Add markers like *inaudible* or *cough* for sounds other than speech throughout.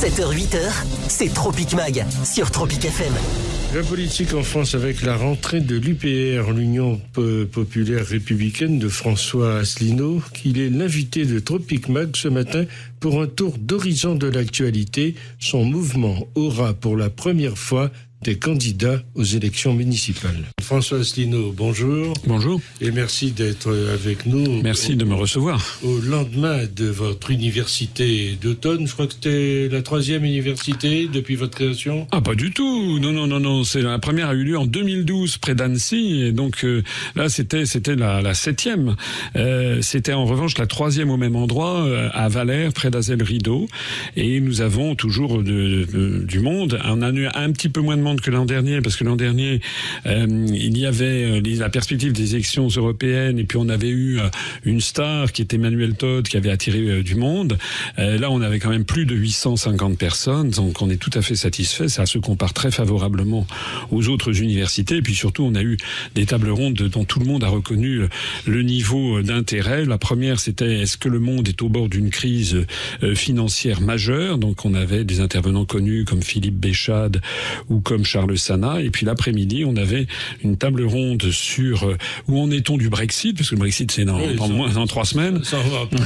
7h-8h, c'est Tropic Mag sur Tropic FM. La politique en France avec la rentrée de l'UPR, l'Union populaire républicaine de François Asselineau, qu'il est l'invité de Tropic Mag ce matin pour un tour d'horizon de l'actualité. Son mouvement aura pour la première fois des candidats aux élections municipales. François Asselineau, bonjour. Bonjour. Et merci d'être avec nous. Merci de me recevoir. Au lendemain de votre université d'automne, je crois que c'était la troisième université depuis votre création Ah, pas du tout. Non, non, non, non. C'est la première a eu lieu en 2012 près d'Annecy. Et donc euh, là, c'était c'était la, la septième. Euh, c'était en revanche la troisième au même endroit, euh, à Valère, près d'Azel-Rideau. Et nous avons toujours de, de, du monde. On a eu un petit peu moins de que l'an dernier, parce que l'an dernier, euh, il y avait euh, la perspective des élections européennes, et puis on avait eu euh, une star qui était Emmanuel Todd, qui avait attiré du monde. là, on avait quand même plus de 850 personnes, donc on est tout à fait satisfait. Ça se compare très favorablement aux autres universités, et puis surtout, on a eu des tables rondes dont tout le monde a reconnu le niveau d'intérêt. La première, c'était est-ce que le monde est au bord d'une crise financière majeure? Donc, on avait des intervenants connus comme Philippe Béchade ou comme Charles Sana. Et puis l'après-midi, on avait une table ronde sur euh, où en est-on du Brexit, parce que le Brexit c'est dans, moins dans trois semaines.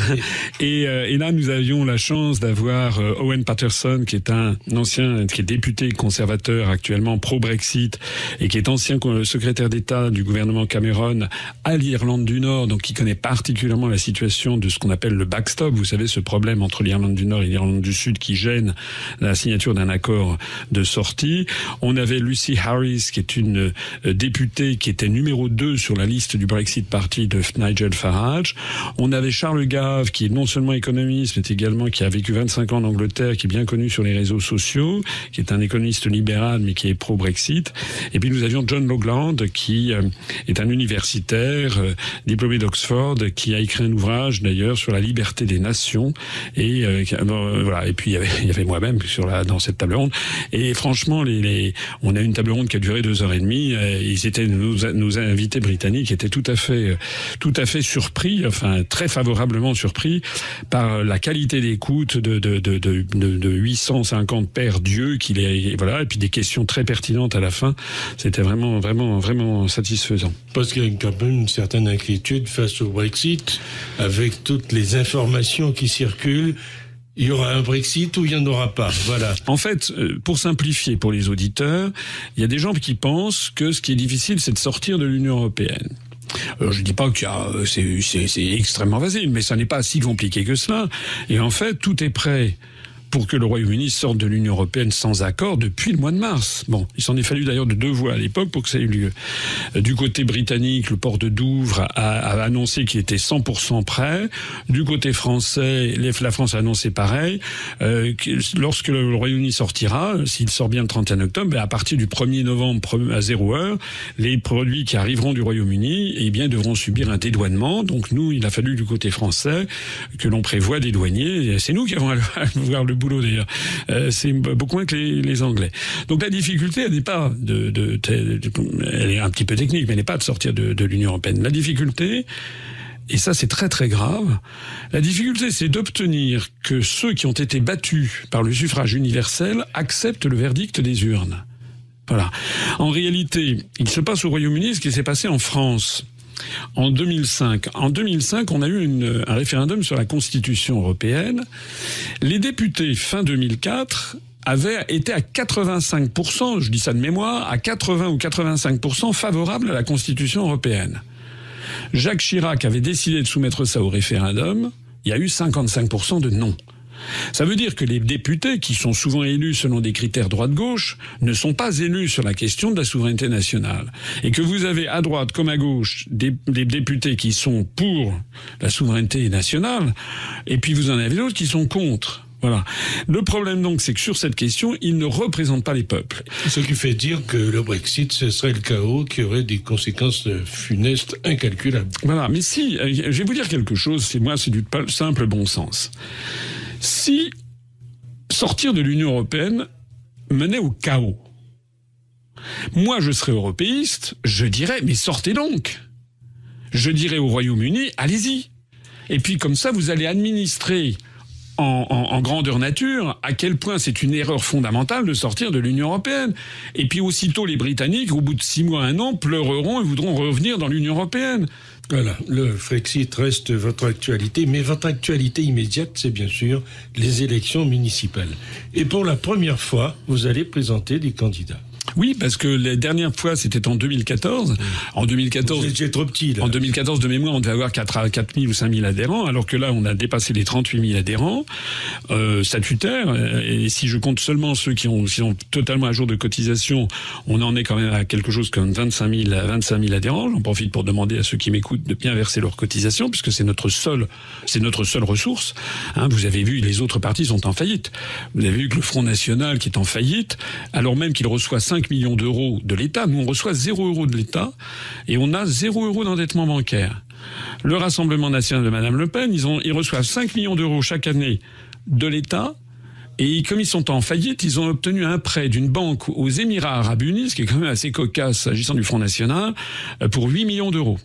*laughs* et, euh, et, là, nous avions la chance d'avoir euh, Owen Patterson, qui est un ancien, qui est député conservateur actuellement pro-Brexit et qui est ancien secrétaire d'État du gouvernement Cameron à l'Irlande du Nord, donc qui connaît particulièrement la situation de ce qu'on appelle le backstop. Vous savez, ce problème entre l'Irlande du Nord et l'Irlande du Sud qui gêne la signature d'un accord de sortie. On avait Lucy Harris, qui est une euh, députée qui était numéro 2 sur la liste du Brexit Party de Nigel Farage. On avait Charles Gave, qui est non seulement économiste, mais également qui a vécu 25 ans en Angleterre, qui est bien connu sur les réseaux sociaux, qui est un économiste libéral, mais qui est pro-Brexit. Et puis nous avions John Logland, qui euh, est un universitaire, euh, diplômé d'Oxford, qui a écrit un ouvrage d'ailleurs sur la liberté des nations. Et voilà. Et puis il y avait, avait moi-même sur la dans cette table ronde. Et franchement, les, les on a une table ronde qui a duré deux heures et demie. Euh, ils étaient nos, invités britanniques étaient tout à fait, euh, tout à fait surpris, enfin très favorablement surpris par la qualité d'écoute de, de, de, de, de 850 pères Dieu qu'il est, voilà, et puis des questions très pertinentes à la fin. C'était vraiment, vraiment, vraiment satisfaisant. Parce qu'il y a quand même une certaine inquiétude face au Brexit, avec toutes les informations qui circulent il y aura un Brexit ou il n'y en aura pas. Voilà. En fait, euh, pour simplifier pour les auditeurs, il y a des gens qui pensent que ce qui est difficile, c'est de sortir de l'Union européenne. Je dis pas que euh, c'est extrêmement facile, mais ça n'est pas si compliqué que cela. Et en fait, tout est prêt pour que le Royaume-Uni sorte de l'Union européenne sans accord depuis le mois de mars. Bon, il s'en est fallu d'ailleurs de deux voix à l'époque pour que ça ait eu lieu. Euh, du côté britannique, le port de Douvres a, annoncé qu'il était 100% prêt. Du côté français, la France a annoncé pareil. Euh, lorsque le Royaume-Uni sortira, s'il sort bien le 31 octobre, ben, à partir du 1er novembre à 0 heure, les produits qui arriveront du Royaume-Uni, eh bien, devront subir un dédouanement. Donc nous, il a fallu du côté français que l'on prévoit dédouanier. C'est nous qui avons à voir le boulot d'ailleurs. Euh, c'est beaucoup moins que les, Anglais. Donc la difficulté, elle n'est pas de, elle est un petit peu technique, mais elle n'est pas de sortir de, de l'Union européenne. La difficulté, et ça c'est très très grave, la difficulté c'est d'obtenir que ceux qui ont été battus par le suffrage universel acceptent le verdict des urnes. Voilà. En réalité, il se passe au Royaume-Uni ce qui s'est passé en France en 2005. En 2005, on a eu un référendum sur la Constitution européenne. Les députés, fin 2004, avaient été à 85%, je dis ça de mémoire, à 80 ou 85% favorables à la Constitution européenne. Jacques Chirac avait décidé de soumettre ça au référendum. Il y a eu 55% de non. Ça veut dire que les députés, qui sont souvent élus selon des critères droite-gauche, ne sont pas élus sur la question de la souveraineté nationale. Et que vous avez à droite comme à gauche des, députés qui sont pour la souveraineté nationale, et puis vous en avez d'autres qui sont contre. Voilà. Le problème donc, c'est que sur cette question, ils ne représentent pas les peuples. Ce qui fait dire que le Brexit, ce serait le chaos qui aurait des conséquences funestes incalculables. Voilà. Mais si, euh, je vais vous dire quelque chose, c'est moi, c'est du simple bon sens. Si sortir de l'Union européenne menait au chaos, moi je serais européiste, je dirais mais sortez donc. Je dirais au Royaume-Uni, allez-y. Et puis comme ça, vous allez administrer en, grandeur nature à quel point c'est une erreur fondamentale de sortir de l'Union européenne. Et puis aussitôt les Britanniques, au bout de six mois, un an, pleureront et voudront revenir dans l'Union européenne. Voilà, le Frexit reste votre actualité, mais votre actualité immédiate, c'est bien sûr les élections municipales. Et pour la première fois, vous allez présenter des candidats. Oui, parce que la dernière fois, c'était en 2014. En 2014. Vous trop petit, En 2014, de mémoire, on devait avoir 4 4 000 ou 5 000 adhérents, alors que là, on a dépassé les 38 000 adhérents, euh, statutaires. Et si je compte seulement ceux qui ont, qui sont totalement à jour de cotisation, on en est quand même à quelque chose comme 25 000, 25 000 adhérents. J'en profite pour demander à ceux qui m'écoutent de bien verser leur cotisation, puisque c'est notre seule, c'est notre seule ressource. Hein, vous avez vu, les autres partis sont en faillite. Vous avez vu que le Front National, qui est en faillite, alors même qu'il reçoit 5 millions d'euros de l'État. Nous, on reçoit 0 euros de l'État et on a 0 euros d'endettement bancaire. Le Rassemblement national de Madame Le Pen, ils, ont, ils reçoivent 5 millions d'euros chaque année de l'État. Et comme ils sont en faillite, ils ont obtenu un prêt d'une banque aux Émirats arabes unis, ce qui est quand même assez cocasse s'agissant du Front National, pour 8 millions d'euros.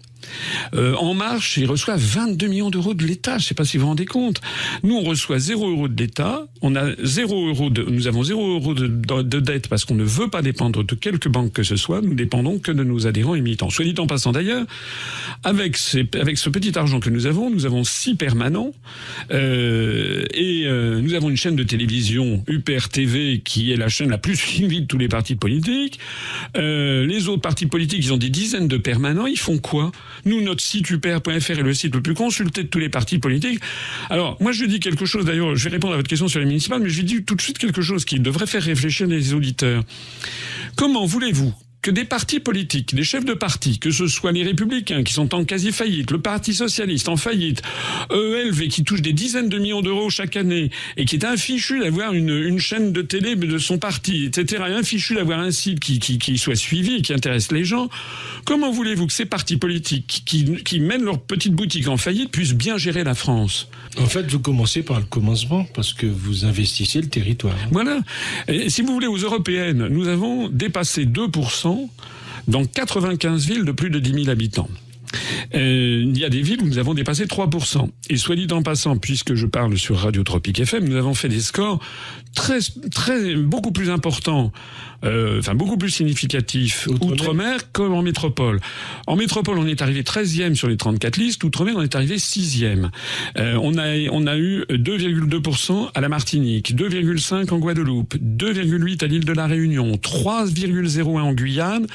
Euh, en Marche, il reçoit 22 millions d'euros de l'État. Je ne sais pas si vous vous rendez compte. Nous, on reçoit 0 euros de l'État. On a 0 euros de, nous avons 0 euros de, de, dette parce qu'on ne veut pas dépendre de quelque banque que ce soit. Nous dépendons que de nos adhérents et militants. Soit dit en passant d'ailleurs, avec, avec ce petit argent que nous avons, nous avons six permanents euh, et euh, nous avons une chaîne de télévision UPR TV qui est la chaîne la plus *laughs* suivie de tous les partis politiques. Les autres partis politiques, ils ont des dizaines de permanents. Ils font quoi? Nous, notre site upr.fr est le site le plus consulté de tous les partis politiques. Alors, moi, je dis quelque chose, d'ailleurs, je vais répondre à votre question sur les municipales, mais je dis tout de suite quelque chose qui devrait faire réfléchir les auditeurs. Comment voulez-vous que des partis politiques, des chefs de parti, que ce soit les républicains qui sont en quasi-faillite, le Parti socialiste en faillite, ELV qui touche des dizaines de millions d'euros chaque année et qui est infichu d'avoir une, une, chaîne de télé de son parti, etc., et infichu d'avoir un site qui, qui, qui, soit suivi et qui intéresse les gens, comment voulez-vous que ces partis politiques qui, qui mènent leur petite boutique en faillite puissent bien gérer la France? En fait, vous commencez par le commencement parce que vous investissez le territoire. Voilà. Et si vous voulez, aux européennes, nous avons dépassé 2% dans 95 villes de plus de 10 000 habitants. Euh, il y a des villes où nous avons dépassé 3%. Et soit dit en passant, puisque je parle sur Radio Tropique FM, nous avons fait des scores très, très, beaucoup plus importants, euh, enfin beaucoup plus significatifs outre-mer comme en métropole. En métropole, on est arrivé 13e sur les 34 listes. Outre-mer, on est arrivé 6e. Euh, on a, on a eu 2,2% à la Martinique, 2,5% en Guadeloupe, 2,8% à l'île de la Réunion, 3,01% en Guyane.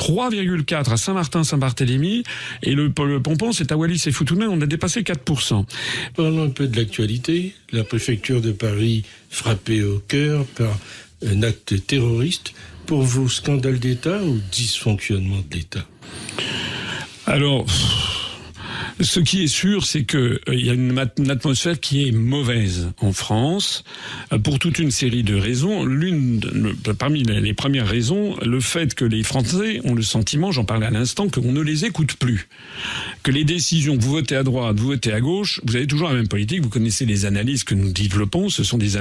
3,4 à Saint-Martin-Saint-Barthélemy et le, le pompon c'est à Wallis et Futuna, on a dépassé 4%. Parlons un peu de l'actualité. La préfecture de Paris frappée au cœur par un acte terroriste. Pour vous, scandale d'État ou dysfonctionnement de l'État? Alors... Ce qui est sûr, c'est qu'il euh, y a une, atmosphère qui est mauvaise en France euh, pour toute une série de raisons. L'une, parmi les premières raisons, le fait que les Français ont le sentiment, j'en parlais à l'instant, qu'on ne les écoute plus, que les décisions, vous votez à droite, vous votez à gauche, vous avez toujours la même politique. Vous connaissez les analyses que nous développons. Ce sont des,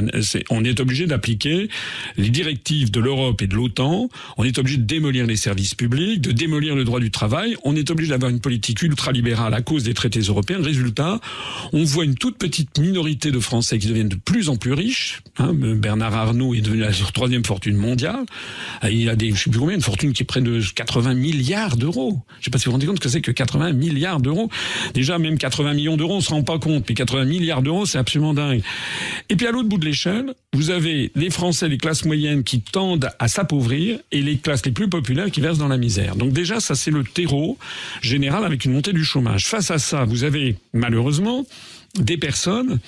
on est obligé d'appliquer les directives de l'Europe et de l'OTAN. On est obligé de démolir les services publics, de démolir le droit du travail. On est obligé d'avoir une politique ultralibérale à cause des traités européens. Résultat, on voit une toute petite minorité de Français qui deviennent de plus en plus riches. Hein, Bernard Arnault est devenu la *laughs* troisième fortune mondiale. Il a des, je sais plus combien, une fortune qui est près de 80 milliards d'euros. Je sais pas si vous vous rendez compte que c'est que 80 milliards d'euros. Déjà, même 80 millions d'euros, on se rend pas compte. Mais 80 milliards d'euros, c'est absolument dingue. Et puis à l'autre bout de l'échelle, vous avez les Français, les classes moyennes qui tendent à s'appauvrir et les classes les plus populaires qui versent dans la misère. Donc déjà, ça c'est le terreau général avec une montée du chômage. Face à vous avez malheureusement des personnes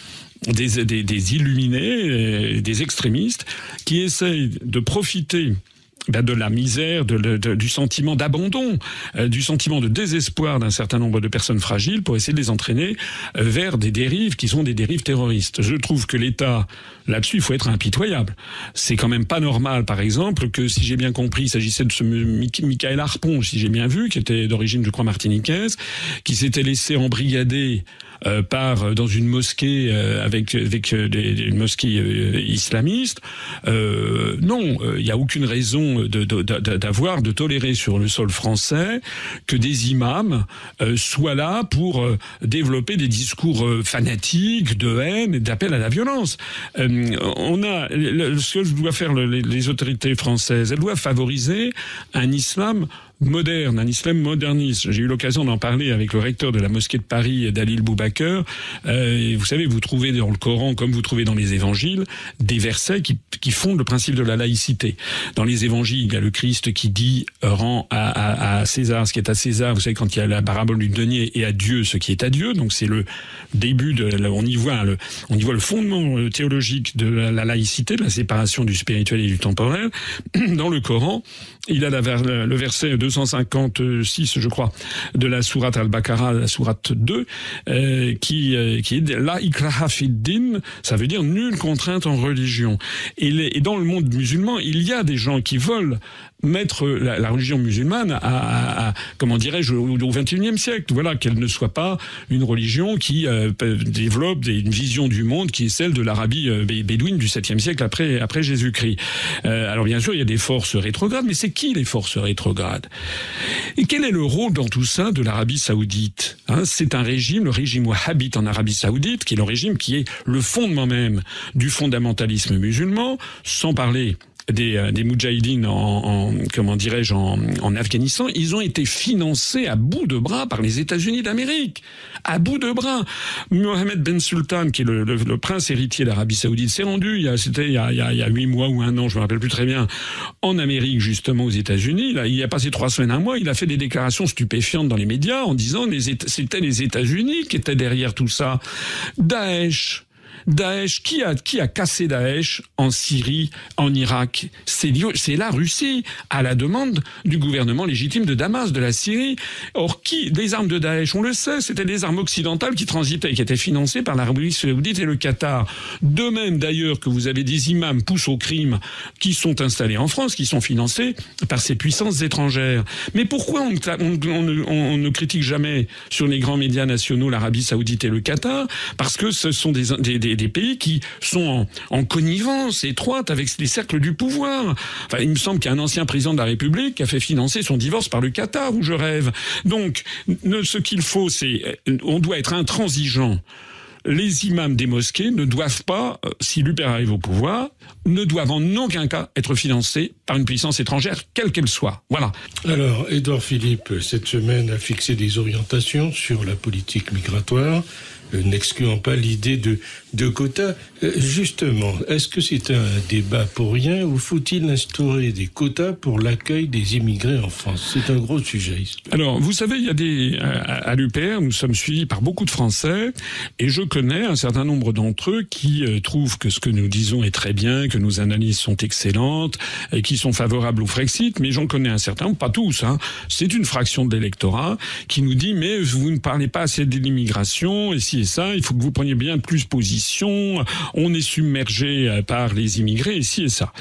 des, illuminés, euh, des extrémistes, qui essayent de profiter de la misère, du sentiment d'abandon, euh, du sentiment de désespoir d'un certain nombre de personnes fragiles pour essayer de les entraîner euh, vers des dérives qui sont des dérives terroristes. Je trouve que l'État, là-dessus, il faut être impitoyable. C'est quand même pas normal, par exemple, que si j'ai bien compris, il s'agissait de ce Michael Harpon, si j'ai bien vu, qui était d'origine, je crois, martiniquaise, qui s'était laissé embrigader euh, par euh, dans une mosquée euh, avec avec des, une mosquée islamiste. non, il n'y a aucune raison d'avoir, de, tolérer sur le sol français que des imams euh, soient là pour euh, développer des discours euh, fanatiques, de haine et d'appel à la violence. on a ce que doivent faire les autorités françaises, elles doivent favoriser un islam moderne, un islam moderniste. J'ai eu l'occasion d'en parler avec le recteur de la mosquée de Paris, Dalil Boubaker. Euh, vous savez, vous trouvez dans le Coran, comme vous trouvez dans les évangiles, des versets qui, qui fondent le principe de la laïcité. Dans les évangiles, il y a le Christ qui dit euh, rend à, à, à, César ce qui est à César. Vous savez, quand il y a la parabole du denier et à Dieu ce qui est à Dieu. Donc c'est le début de, on y voit le, on y voit le fondement euh, théologique de la laïcité, de la séparation du spirituel et du temporel. *clears throat* Dans le Coran, il a le verset 256, je crois, de la sourate al-Baqarah, la sourate 2, euh, qui, euh, qui est la ikraha din, ça veut dire nulle contrainte en religion. Et, dans le monde musulman, il y a des gens qui veulent mettre la, religion musulmane à, à, à comment dirais-je au XXIe siècle. Voilà qu'elle ne soit pas une religion qui euh, développe une vision du monde qui est celle de l'Arabie euh, bédouine du 7e siècle après après Jésus-Christ. Euh, alors bien sûr, il y a des forces rétrogrades, mais c'est qui les forces rétrogrades Et quel est le rôle dans tout ça de l'Arabie saoudite hein? C'est un régime, le régime wahhabite en Arabie saoudite, qui est le régime qui est le fondement même du fondamentalisme musulman, sans parler des, euh, des en, en comment dirais-je en, Afghanistan, ils ont été financés à bout de bras par les États-Unis d'Amérique, à bout de bras. Mohamed Ben Sultan, qui est le, prince héritier d'Arabie Saoudite, s'est rendu. Y c'était il y a, y huit mois ou un an, je me rappelle plus très bien, en Amérique justement aux États-Unis. Il a passé trois semaines, un mois. Il a fait des déclarations stupéfiantes dans les médias en disant les c'était les États-Unis qui étaient derrière tout ça. Daesh Daesh, qui a, qui a cassé Daesh en Syrie, en Irak? C'est la Russie, à la demande du gouvernement légitime de Damas, de la Syrie. Or, qui Les armes de Daesh, on le sait, c'était des armes occidentales qui transitaient, qui étaient financées par l'Arabie saoudite et le Qatar. De même, d'ailleurs, que vous avez des imams poussent au crime qui sont installés en France, qui sont financés par ces puissances étrangères. Mais pourquoi on, on ne critique jamais sur les grands médias nationaux l'Arabie saoudite et le Qatar? Parce que ce sont des, des, des des, pays qui sont en, en, connivence étroite avec les cercles du pouvoir. Enfin, il me semble qu'il y a un ancien président de la République a fait financer son divorce par le Qatar, où je rêve. Donc, ce qu'il faut, c'est, on doit être intransigeant les imams des mosquées ne doivent pas, euh, si l'UPR arrive au pouvoir, ne doivent en aucun cas être financés par une puissance étrangère, quelle qu'elle soit. Voilà. Alors, Édouard Philippe, cette semaine, a fixé des orientations sur la politique migratoire. Euh, n'excluant pas l'idée de, de quotas. Euh, justement, est-ce que c'est un débat pour rien ou faut-il instaurer des quotas pour l'accueil des immigrés en France? C'est un gros sujet. Alors, vous savez, il y a des à, l'UPR, nous sommes suivis par beaucoup de Français et je connais un certain nombre d'entre eux qui euh, trouvent que ce que nous disons est très bien, que nos analyses sont excellentes et qui sont favorables au Frexit, mais j'en connais un certain, pas tous. Hein. C'est une fraction de l'électorat qui nous dit mais vous ne parlez pas assez de l'immigration et si ça, il faut que vous preniez bien plus position, on est submergé euh, par les immigrés, ici et ça.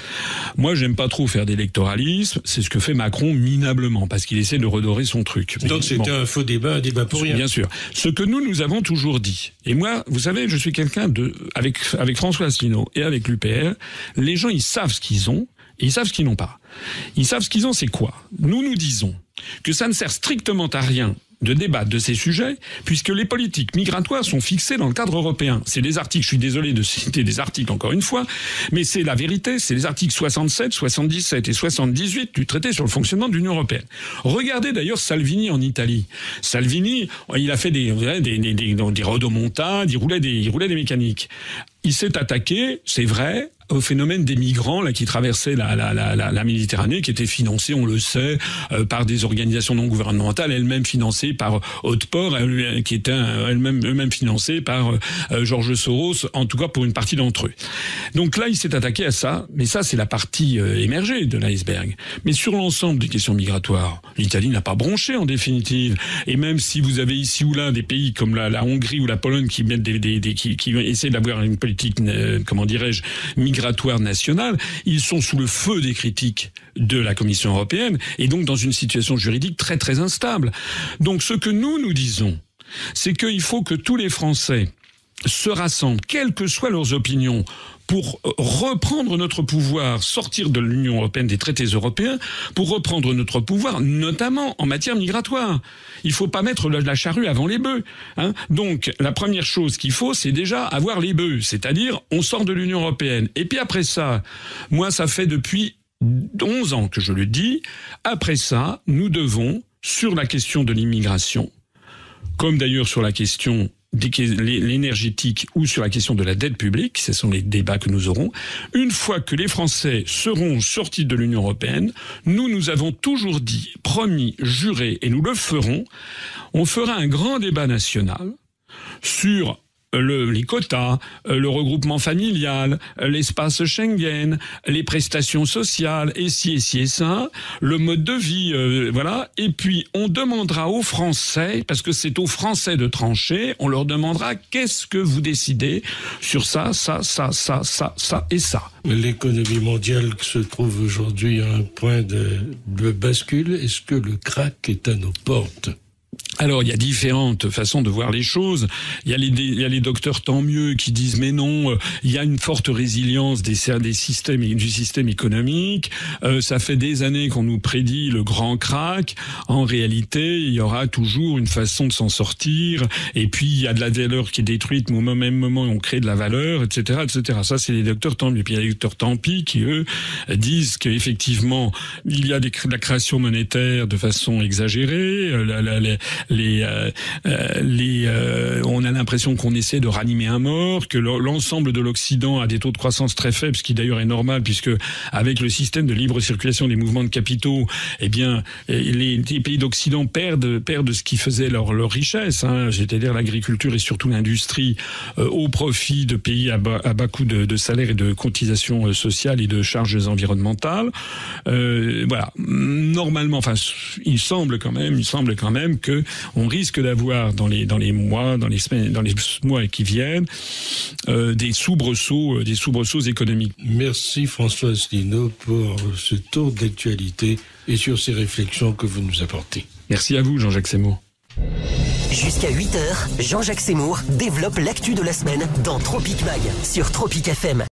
Moi, j'aime pas trop faire d'électoralisme, c'est ce que fait Macron minablement, parce qu'il essaie de redorer son truc. Donc c'était bon, un faux débat, un débat pour rien. Bien sûr. Ce que nous, nous avons toujours dit, et moi, vous savez, je suis quelqu'un de, avec, avec François Asselineau et avec l'UPR, les gens, ils savent ce qu'ils ont, et ils savent ce qu'ils n'ont pas. Ils savent ce qu'ils ont, c'est quoi? Nous, nous disons que ça ne sert strictement à rien de débattre de ces sujets, puisque les politiques migratoires sont fixées dans le cadre européen. C'est des articles, je suis désolé de citer des articles encore une fois, mais c'est la vérité, c'est les articles 67, 77 et 78 du traité sur le fonctionnement de l'Union européenne. Regardez d'ailleurs Salvini en Italie. Salvini, il a fait des, des, des, des, des rodomontades, il roulait des, il roulait des mécaniques. Il s'est attaqué, c'est vrai, au phénomène des migrants là qui traversaient la, la, la, la, Méditerranée, qui étaient financés, on le sait, euh, par des organisations non gouvernementales, elles-mêmes financées par Haute-Port, elle, qui étaient elles-mêmes eux-mêmes financées par euh, Georges Soros, en tout cas pour une partie d'entre eux. Donc là, il s'est attaqué à ça, mais ça c'est la partie euh, émergée de l'iceberg. Mais sur l'ensemble des questions migratoires, l'Italie n'a pas bronché en définitive. Et même si vous avez ici ou là des pays comme la, Hongrie ou la Pologne qui mettent des, des, des qui, qui essaient d'avoir une politique, euh, comment dirais-je, migratoire nationale, ils sont sous le feu des critiques de la Commission européenne et donc dans une situation juridique très très instable. Donc ce que nous nous disons, c'est qu'il faut que tous les Français se rassemblent, quelles que soient leurs opinions, pour reprendre notre pouvoir, sortir de l'Union européenne, des traités européens, pour reprendre notre pouvoir, notamment en matière migratoire. Il faut pas mettre la charrue avant les bœufs. Hein. Donc, la première chose qu'il faut, c'est déjà avoir les bœufs, c'est-à-dire on sort de l'Union européenne. Et puis après ça, moi, ça fait depuis 11 ans que je le dis, après ça, nous devons, sur la question de l'immigration, comme d'ailleurs sur la question l'énergétique ou sur la question de la dette publique, ce sont les débats que nous aurons, une fois que les Français seront sortis de l'Union européenne, nous nous avons toujours dit, promis, juré, et nous le ferons, on fera un grand débat national sur le, les quotas, euh, le regroupement familial, l'espace Schengen, les prestations sociales, et si et si et ça, le mode de vie, euh, voilà. Et puis on demandera aux Français, parce que c'est aux Français de trancher, on leur demandera qu'est-ce que vous décidez sur ça, ça, ça, ça, ça, ça et ça. L'économie mondiale se trouve aujourd'hui à un point de, de bascule. Est-ce que le crack est à nos portes? Alors, il y a différentes façons de voir les choses. Il y a les, il y a les docteurs tant mieux qui disent mais non, euh, il y a une forte résilience des, des systèmes du système économique. Euh, ça fait des années qu'on nous prédit le grand crack. En réalité, il y aura toujours une façon de s'en sortir. Et puis il y a de la valeur qui est détruite, mais au même moment on crée de la valeur, etc., etc. Ça, c'est les docteurs tant mieux. Puis il y a les docteurs tant pis qui eux disent qu'effectivement il y a des, de la création monétaire de façon exagérée. Euh, les, euh, euh, les, euh, on a l'impression qu'on essaie de ranimer un mort, que l'ensemble de l'Occident a des taux de croissance très faibles, ce qui d'ailleurs est normal puisque avec le système de libre circulation des mouvements de capitaux, eh bien, les, pays d'Occident perdent perdent ce qui faisait leur richesse, hein, c'est-à-dire l'agriculture et surtout l'industrie, au profit de pays à bas, coût de, de salaire et de cotisation sociale et de charges environnementales. voilà, normalement, enfin, il semble quand même, il semble quand même que on risque d'avoir dans les dans les mois, dans les semaines, dans les mois qui viennent, euh, des soubresauts, euh, des soubresauts économiques. Merci François Asselineau pour ce tour d'actualité et sur ces réflexions que vous nous apportez. Merci à vous, Jean-Jacques Seymour. Jusqu'à 8h, Jean-Jacques Seymour développe l'actu de la semaine dans Tropic Mag sur Tropic FM.